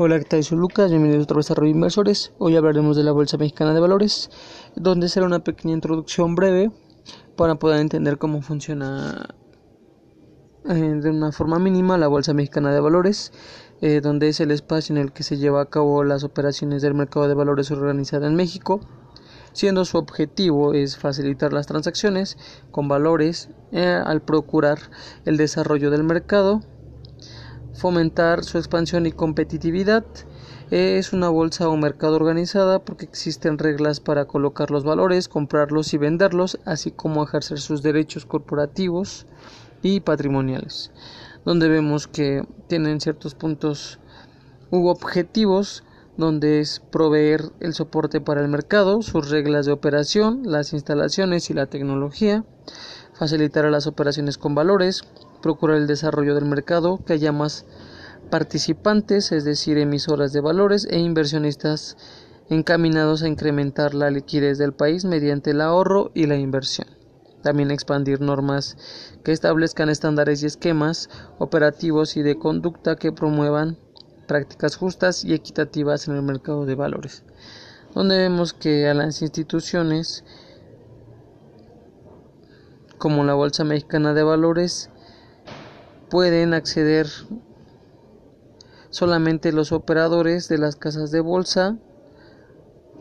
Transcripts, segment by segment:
Hola, ¿qué tal? Soy Lucas, bienvenidos otra vez a Radio Inversores. Hoy hablaremos de la Bolsa Mexicana de Valores, donde será una pequeña introducción breve para poder entender cómo funciona eh, de una forma mínima la Bolsa Mexicana de Valores, eh, donde es el espacio en el que se lleva a cabo las operaciones del mercado de valores organizada en México, siendo su objetivo es facilitar las transacciones con valores eh, al procurar el desarrollo del mercado fomentar su expansión y competitividad. Es una bolsa o mercado organizada porque existen reglas para colocar los valores, comprarlos y venderlos, así como ejercer sus derechos corporativos y patrimoniales, donde vemos que tienen ciertos puntos u objetivos donde es proveer el soporte para el mercado, sus reglas de operación, las instalaciones y la tecnología, facilitar las operaciones con valores, procurar el desarrollo del mercado, que haya más participantes, es decir, emisoras de valores e inversionistas encaminados a incrementar la liquidez del país mediante el ahorro y la inversión. También expandir normas que establezcan estándares y esquemas operativos y de conducta que promuevan prácticas justas y equitativas en el mercado de valores, donde vemos que a las instituciones como la Bolsa Mexicana de Valores pueden acceder solamente los operadores de las casas de bolsa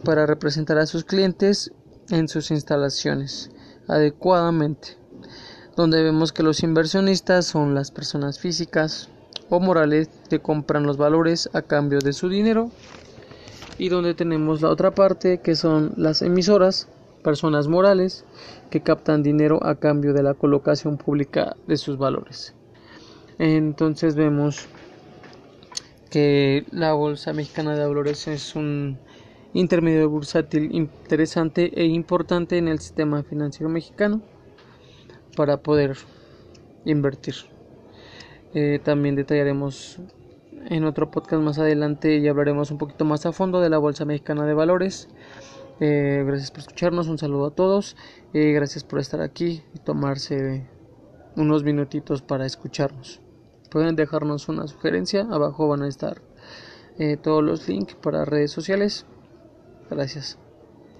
para representar a sus clientes en sus instalaciones adecuadamente, donde vemos que los inversionistas son las personas físicas o morales que compran los valores a cambio de su dinero y donde tenemos la otra parte que son las emisoras, personas morales que captan dinero a cambio de la colocación pública de sus valores. Entonces vemos que la Bolsa Mexicana de Valores es un intermedio bursátil interesante e importante en el sistema financiero mexicano para poder invertir. Eh, también detallaremos en otro podcast más adelante y hablaremos un poquito más a fondo de la Bolsa Mexicana de Valores. Eh, gracias por escucharnos, un saludo a todos, eh, gracias por estar aquí y tomarse unos minutitos para escucharnos. Pueden dejarnos una sugerencia, abajo van a estar eh, todos los links para redes sociales. Gracias.